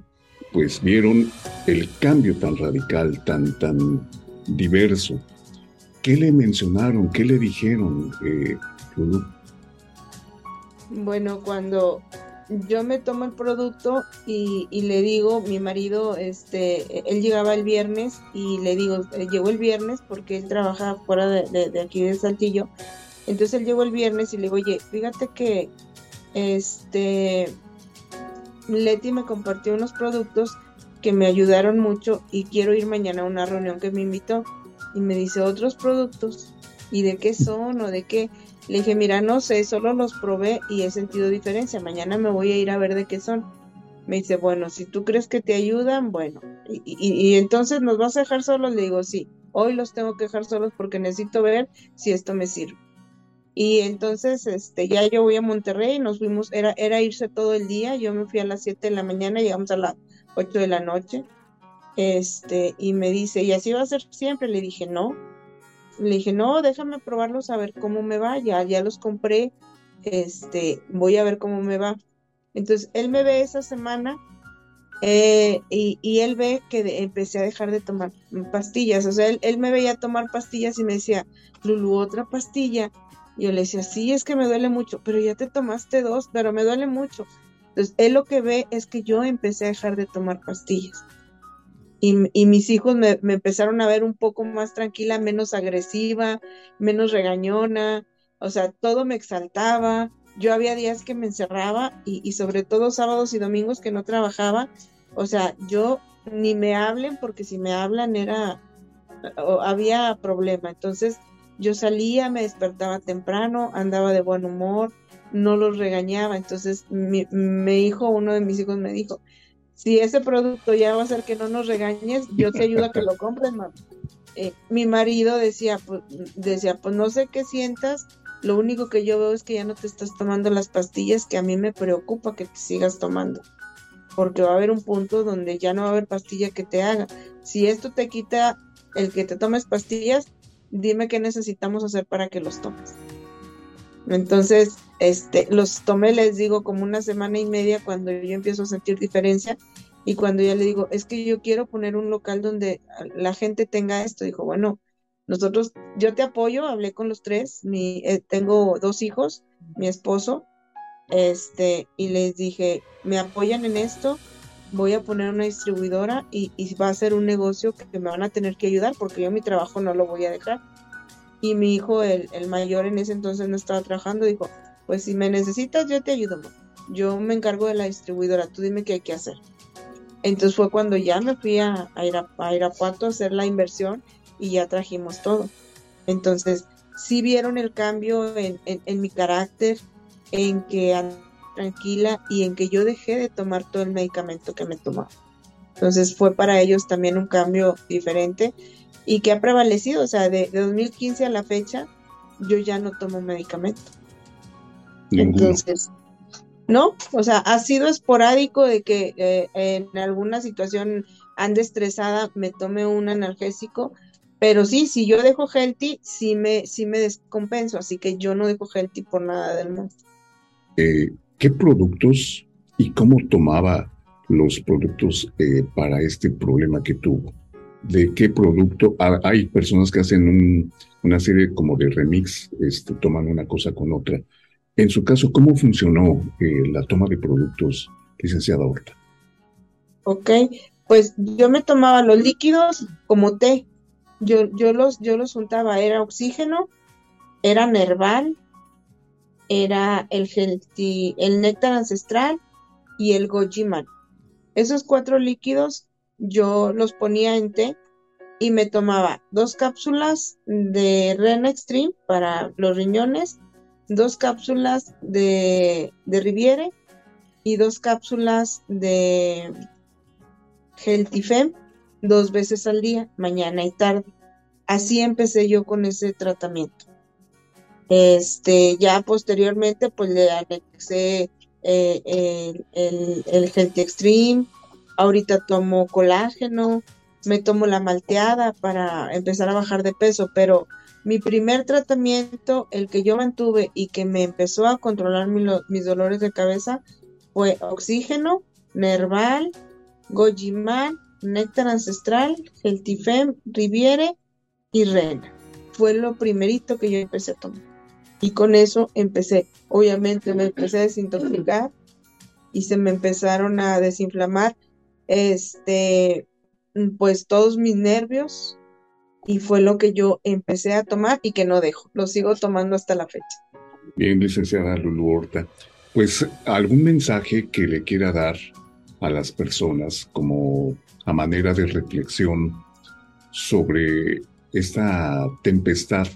pues vieron el cambio tan radical, tan, tan diverso. ¿Qué le mencionaron? ¿Qué le dijeron, eh, Bueno, cuando yo me tomo el producto y, le digo, mi marido, este, él llegaba el viernes y le digo, eh, llegó el viernes porque él trabaja fuera de, aquí de Saltillo. Entonces él llegó el viernes y le digo, oye, fíjate que este Leti me compartió unos productos que me ayudaron mucho y quiero ir mañana a una reunión que me invitó. Y me dice, otros productos. ¿Y de qué son o de qué? Le dije, mira, no sé, solo los probé y he sentido diferencia. Mañana me voy a ir a ver de qué son. Me dice, bueno, si tú crees que te ayudan, bueno. Y, entonces nos vas a dejar solos. Le digo, sí, hoy los tengo que dejar solos porque necesito ver si esto me sirve. Y entonces, este, ya yo voy a Monterrey, nos fuimos, era, era irse todo el día. Yo me fui a las 7 de la mañana, llegamos a las 8 de la noche. Este, y me dice, ¿y así va a ser siempre? Le dije, no, le dije, no, déjame probarlos a ver cómo me va, ya, ya los compré, este, voy a ver cómo me va. Entonces, él me ve esa semana eh, y, él ve que empecé a dejar de tomar pastillas, o sea, él, me veía tomar pastillas y me decía, Lulu, otra pastilla. yo le decía, sí, es que me duele mucho, pero ya te tomaste dos, pero me duele mucho. Entonces, él lo que ve es que yo empecé a dejar de tomar pastillas y, mis hijos me, empezaron a ver un poco más tranquila, menos agresiva, menos regañona, o sea, todo me exaltaba. Yo había días que me encerraba y, sobre todo sábados y domingos que no trabajaba, o sea, yo ni me hablen porque si me hablan era, había problema. Entonces yo salía, me despertaba temprano, andaba de buen humor, no los regañaba. Entonces mi, mi hijo, uno de mis hijos me dijo, si ese producto ya va a hacer que no nos regañes, yo te ayudo a que lo compres, mamá. Eh, mi marido decía, pues, decía, pues no sé qué sientas, lo único que yo veo es que ya no te estás tomando las pastillas que a mí me preocupa que te sigas tomando, porque va a haber un punto donde ya no va a haber pastilla que te haga. Si esto te quita el que te tomes pastillas, dime qué necesitamos hacer para que los tomes. Entonces, este, los tomé, les digo, como una semana y media cuando yo empiezo a sentir diferencia y cuando ya le digo, es que yo quiero poner un local donde la gente tenga esto, dijo, bueno, nosotros, yo te apoyo, hablé con los tres, mi, eh, tengo dos hijos, mi esposo, este, y les dije, me apoyan en esto, voy a poner una distribuidora y, y va a ser un negocio que me van a tener que ayudar porque yo mi trabajo no lo voy a dejar y mi hijo, el, mayor en ese entonces no estaba trabajando, dijo, pues si me necesitas yo te ayudo, yo me encargo de la distribuidora, tú dime qué hay que hacer. Entonces fue cuando ya me fui a, a, ir a, a Irapuato a hacer la inversión y ya trajimos todo. Entonces, sí vieron el cambio en, en, mi carácter, en que tranquila y en que yo dejé de tomar todo el medicamento que me tomaba. Entonces fue para ellos también un cambio diferente y que ha prevalecido, o sea, de, 2015 a la fecha, yo ya no tomo medicamento. Entonces, no, o sea, ha sido esporádico de que eh, en alguna situación ande estresada me tome un analgésico, pero sí, si yo dejo healthy, sí me, sí me descompenso, así que yo no dejo healthy por nada del mundo. Eh, ¿Qué productos y cómo tomaba los productos eh, para este problema que tuvo? De qué producto. Hay personas que hacen una serie como de remix, este, toman una cosa con otra. En su caso, ¿cómo funcionó eh, la toma de productos, licenciada Horta? Ok, pues yo me tomaba los líquidos como té. Yo, yo, los, yo los untaba, era oxígeno, era nerval, era el, el néctar ancestral y el gojiman. Esos cuatro líquidos yo los ponía en té y me tomaba dos cápsulas de Ren Extreme para los riñones, dos cápsulas de, de Riviere y dos cápsulas de Geltifem dos veces al día, mañana y tarde. Así empecé yo con ese tratamiento. Este, ya posteriormente, pues le anexé eh, el, el, el Extreme, ahorita tomo colágeno, me tomo la malteada para empezar a bajar de peso, pero Mi primer tratamiento, el que yo mantuve y que me empezó a controlar mis dolores de cabeza, fue oxígeno, Nerval, Gojiman, Néctar Ancestral, Geltifem, Riviere y Rena. Fue lo primerito que yo empecé a tomar. Y con eso empecé, obviamente me empecé a desintoxicar y se me empezaron a desinflamar este pues todos mis nervios y fue lo que yo empecé a tomar y que no dejo, lo sigo tomando hasta la fecha. Bien, licenciada Lulu Horta, pues algún mensaje que le quiera dar a las personas como a manera de reflexión sobre esta tempestad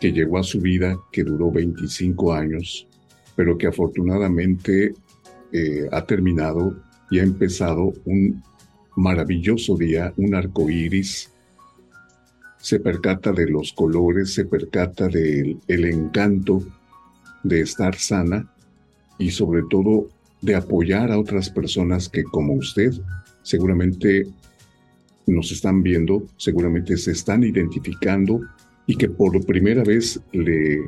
que llegó a su vida, que duró 25 años, pero que afortunadamente eh, ha terminado y ha empezado un maravilloso día, un arco iris. Se percata de los colores, se percata del el encanto de estar sana y sobre todo de apoyar a otras personas que como usted seguramente nos están viendo, seguramente se están identificando y que por primera vez le,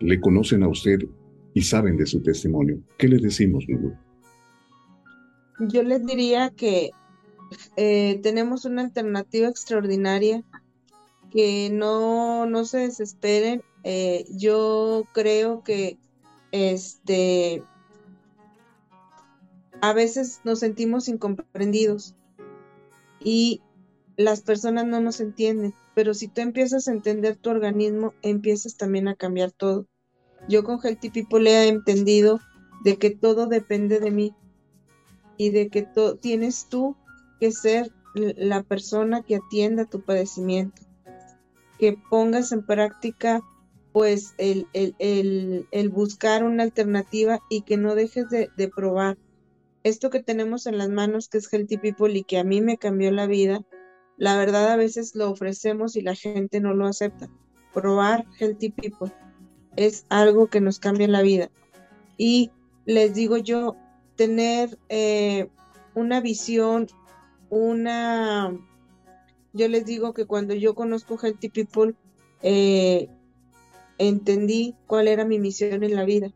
le conocen a usted y saben de su testimonio. ¿Qué le decimos, Lulu? Yo les diría que eh, tenemos una alternativa extraordinaria, que no, no se desesperen. Eh, yo creo que este a veces nos sentimos incomprendidos y las personas no nos entienden, pero si tú empiezas a entender tu organismo, empiezas también a cambiar todo. Yo con Healthy People le he entendido de que todo depende de mí y de que tienes tú que ser la persona que atienda tu padecimiento, que pongas en práctica pues el, el, buscar una alternativa y que no dejes de, de probar esto que tenemos en las manos, que es Healthy People y que a mí me cambió la vida, la verdad a veces lo ofrecemos y la gente no lo acepta. Probar Healthy People es algo que nos cambia la vida. Y les digo yo, tener eh, una visión, una... Yo les digo que cuando yo conozco Healthy People, eh, entendí cuál era mi misión en la vida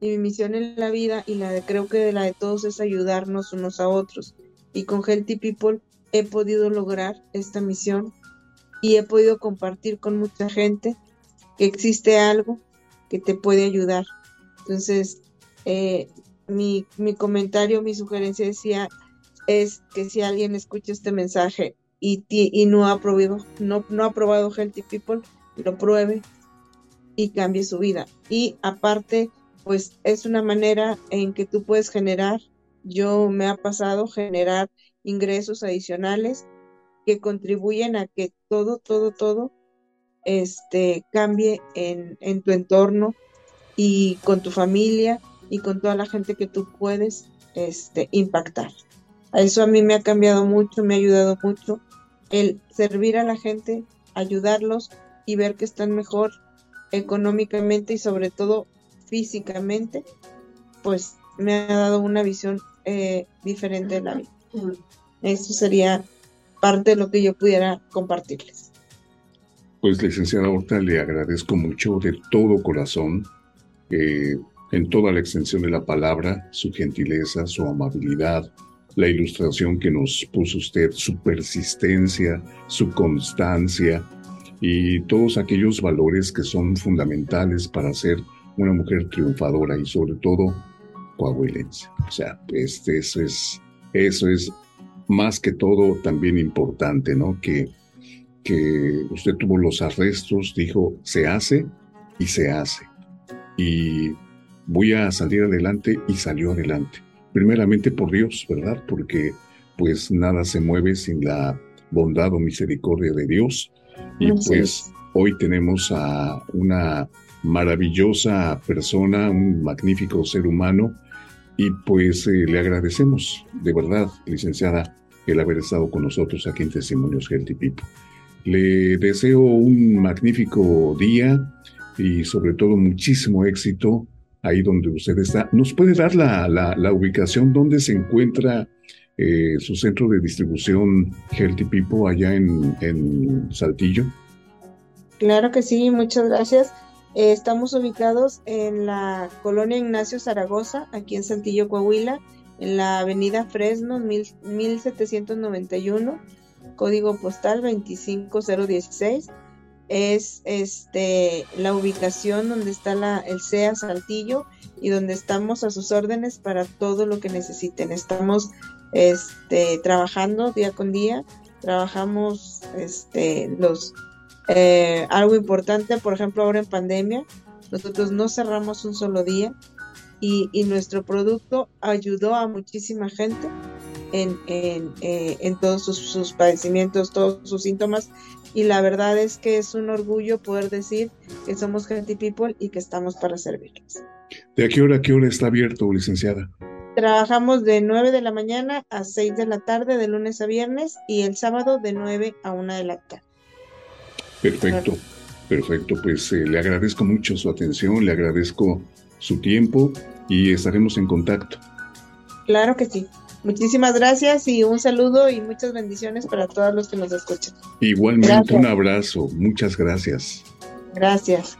y mi misión en la vida y la de creo que de la de todos es ayudarnos unos a otros. Y con Healthy People he podido lograr esta misión y he podido compartir con mucha gente que existe algo que te puede ayudar. Entonces, eh, mi, mi, comentario, mi sugerencia decía es que si alguien escucha este mensaje y, y no, ha probado, no, no ha probado Healthy People, lo pruebe y cambie su vida. Y aparte, pues es una manera en que tú puedes generar, yo me ha pasado generar ingresos adicionales que contribuyen a que todo, todo, todo este, cambie en, en tu entorno y con tu familia y con toda la gente que tú puedes este, impactar. Eso a mí me ha cambiado mucho, me ha ayudado mucho el servir a la gente, ayudarlos y ver que están mejor económicamente y sobre todo físicamente, pues me ha dado una visión eh, diferente de la vida. Eso sería parte de lo que yo pudiera compartirles. Pues licenciada Horta, le agradezco mucho de todo corazón, eh, en toda la extensión de la palabra, su gentileza, su amabilidad, la ilustración que nos puso usted, su persistencia, su constancia y todos aquellos valores que son fundamentales para ser una mujer triunfadora y sobre todo coahuilense. O sea, este, eso, es, eso es más que todo también importante, ¿no? Que, que usted tuvo los arrestos, dijo, se hace y se hace. Y voy a salir adelante y salió adelante. Primeramente por Dios, ¿verdad? Porque pues nada se mueve sin la bondad o misericordia de Dios. Y pues hoy tenemos a una maravillosa persona, un magnífico ser humano, y pues eh, le agradecemos de verdad, licenciada, el haber estado con nosotros aquí en Testimonios Healthy People. Le deseo un magnífico día y sobre todo muchísimo éxito ahí donde usted está. ¿Nos puede dar la, la, ubicación donde se encuentra eh, su centro de distribución Healthy People allá en, en Saltillo? Claro que sí, muchas gracias. Eh, estamos ubicados en la colonia Ignacio Zaragoza, aquí en Saltillo, Coahuila, en la avenida Fresno, 1791, código postal 25016. Es este la ubicación donde está la, el CEA Saltillo y donde estamos a sus órdenes para todo lo que necesiten. Estamos este, trabajando día con día, trabajamos este, los eh, algo importante, por ejemplo, ahora en pandemia, nosotros no cerramos un solo día y, nuestro producto ayudó a muchísima gente en, en, eh, en todos sus, padecimientos, todos sus síntomas. Y la verdad es que es un orgullo poder decir que somos Healthy People y que estamos para servirles. ¿De a qué hora a qué hora está abierto, licenciada? Trabajamos de 9 de la mañana a 6 de la tarde, de lunes a viernes, y el sábado de 9 a 1 de la tarde. Perfecto, perfecto. Pues eh, le agradezco mucho su atención, le agradezco su tiempo y estaremos en contacto. Claro que sí. Muchísimas gracias y un saludo y muchas bendiciones para todos los que nos escuchan. Igualmente un abrazo. Muchas gracias. Gracias.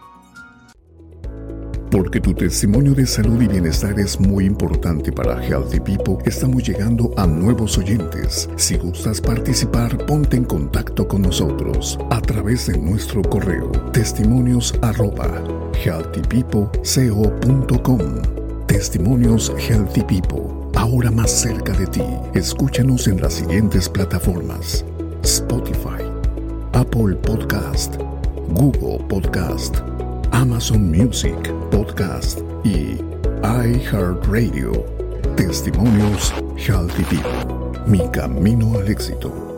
Porque tu testimonio de salud y bienestar es muy importante para Healthy People, estamos llegando a nuevos oyentes. Si gustas participar, ponte en contacto con nosotros a través de nuestro correo testimonios arroba healthypeopleco.com. Testimonios Healthy People, ahora más cerca de ti. Escúchanos en las siguientes plataformas: Spotify, Apple Podcast, Google Podcast. Amazon Music, Podcast y iHeartRadio. Testimonios Healthy People. Mi camino al éxito.